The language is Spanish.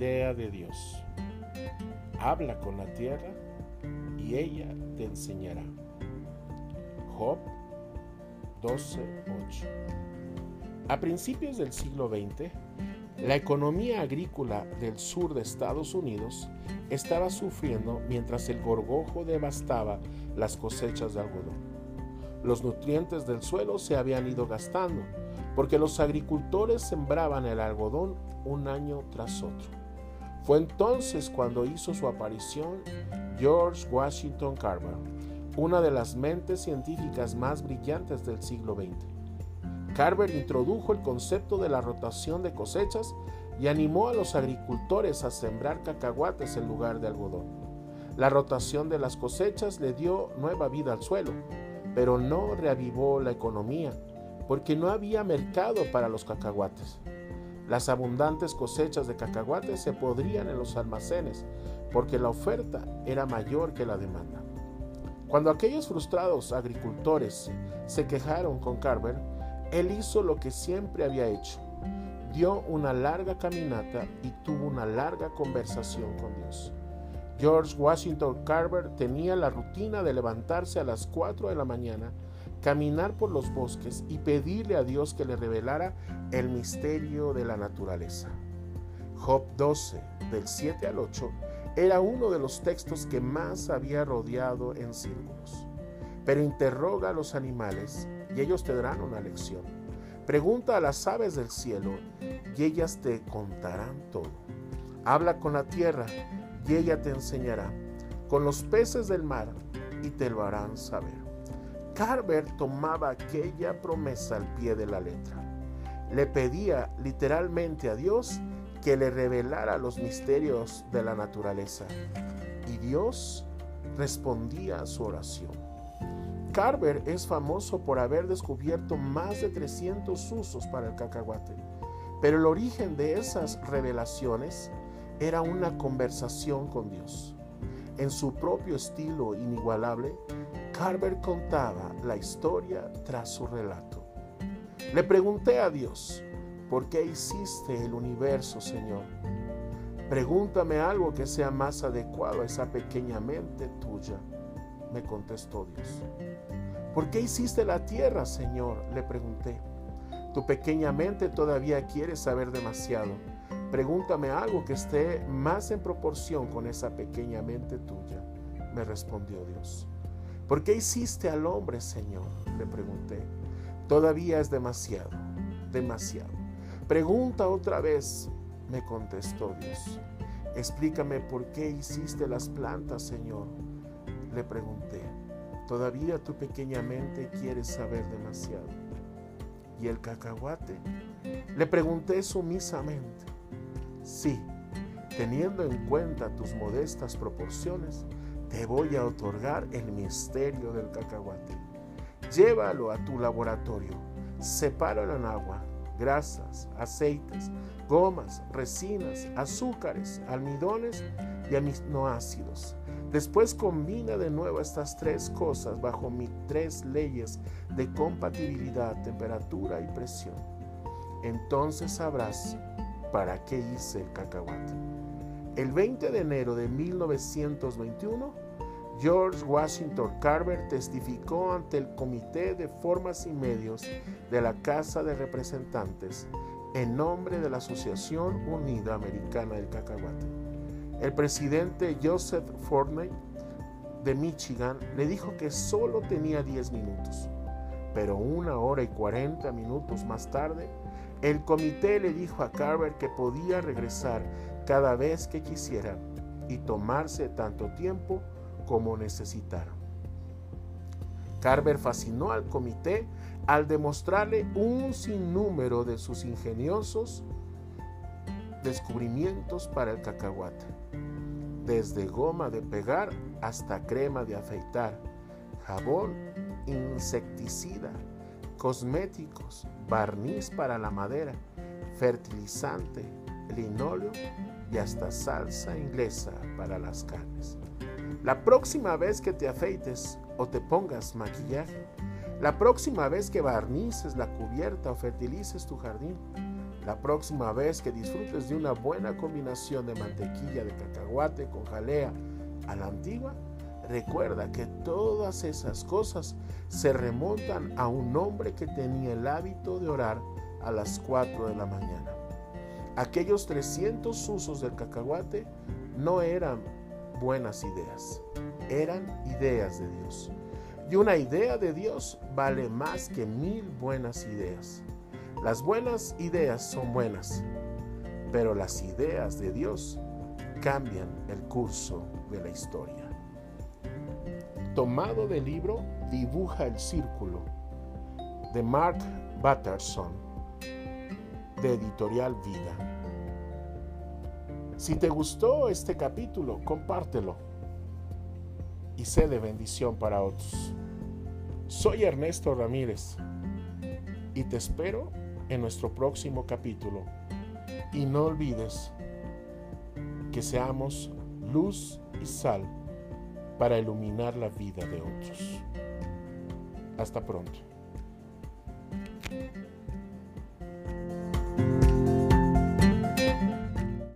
de Dios. Habla con la tierra y ella te enseñará. Job 12:8. A principios del siglo XX, la economía agrícola del sur de Estados Unidos estaba sufriendo mientras el gorgojo devastaba las cosechas de algodón. Los nutrientes del suelo se habían ido gastando porque los agricultores sembraban el algodón un año tras otro. Fue entonces cuando hizo su aparición George Washington Carver, una de las mentes científicas más brillantes del siglo XX. Carver introdujo el concepto de la rotación de cosechas y animó a los agricultores a sembrar cacahuates en lugar de algodón. La rotación de las cosechas le dio nueva vida al suelo, pero no reavivó la economía, porque no había mercado para los cacahuates. Las abundantes cosechas de cacahuates se podrían en los almacenes, porque la oferta era mayor que la demanda. Cuando aquellos frustrados agricultores se quejaron con Carver, él hizo lo que siempre había hecho. Dio una larga caminata y tuvo una larga conversación con Dios. George Washington Carver tenía la rutina de levantarse a las 4 de la mañana, caminar por los bosques y pedirle a Dios que le revelara el misterio de la naturaleza. Job 12, del 7 al 8, era uno de los textos que más había rodeado en círculos. Pero interroga a los animales y ellos te darán una lección. Pregunta a las aves del cielo y ellas te contarán todo. Habla con la tierra y ella te enseñará con los peces del mar y te lo harán saber. Carver tomaba aquella promesa al pie de la letra. Le pedía literalmente a Dios que le revelara los misterios de la naturaleza y Dios respondía a su oración. Carver es famoso por haber descubierto más de 300 usos para el cacahuate, pero el origen de esas revelaciones era una conversación con Dios. En su propio estilo inigualable, Carver contaba la historia tras su relato. Le pregunté a Dios, ¿por qué hiciste el universo, Señor? Pregúntame algo que sea más adecuado a esa pequeña mente tuya, me contestó Dios. ¿Por qué hiciste la tierra, Señor? Le pregunté. Tu pequeña mente todavía quiere saber demasiado Pregúntame algo que esté más en proporción con esa pequeña mente tuya, me respondió Dios. ¿Por qué hiciste al hombre, Señor? Le pregunté. Todavía es demasiado, demasiado. Pregunta otra vez, me contestó Dios. Explícame por qué hiciste las plantas, Señor. Le pregunté. Todavía tu pequeña mente quiere saber demasiado. ¿Y el cacahuate? Le pregunté sumisamente. Sí, teniendo en cuenta tus modestas proporciones, te voy a otorgar el misterio del cacahuate. Llévalo a tu laboratorio, sepáralo en agua, grasas, aceites, gomas, resinas, azúcares, almidones y aminoácidos. Después combina de nuevo estas tres cosas bajo mis tres leyes de compatibilidad, temperatura y presión. Entonces sabrás ¿Para qué hice el cacahuate? El 20 de enero de 1921, George Washington Carver testificó ante el Comité de Formas y Medios de la Casa de Representantes en nombre de la Asociación Unida Americana del Cacahuate. El presidente Joseph Forney de Michigan le dijo que solo tenía 10 minutos, pero una hora y 40 minutos más tarde el comité le dijo a Carver que podía regresar cada vez que quisiera y tomarse tanto tiempo como necesitara. Carver fascinó al comité al demostrarle un sinnúmero de sus ingeniosos descubrimientos para el cacahuate, desde goma de pegar hasta crema de afeitar, jabón, insecticida, cosméticos, barniz para la madera, fertilizante, linóleo y hasta salsa inglesa para las carnes. La próxima vez que te afeites o te pongas maquillaje, la próxima vez que barnices la cubierta o fertilices tu jardín, La próxima vez que disfrutes de una buena combinación de mantequilla de cacahuate con jalea a la antigua, recuerda que todas esas cosas se remontan a un hombre que tenía el hábito de orar a las 4 de la mañana. Aquellos 300 usos del cacahuate no eran buenas ideas, eran ideas de Dios. Y una idea de Dios vale más que mil buenas ideas. Las buenas ideas son buenas, pero las ideas de Dios cambian el curso de la historia. Tomado del libro Dibuja el Círculo de Mark Batterson de Editorial Vida. Si te gustó este capítulo, compártelo y sé de bendición para otros. Soy Ernesto Ramírez y te espero en nuestro próximo capítulo. Y no olvides que seamos luz y sal para iluminar la vida de otros. Hasta pronto.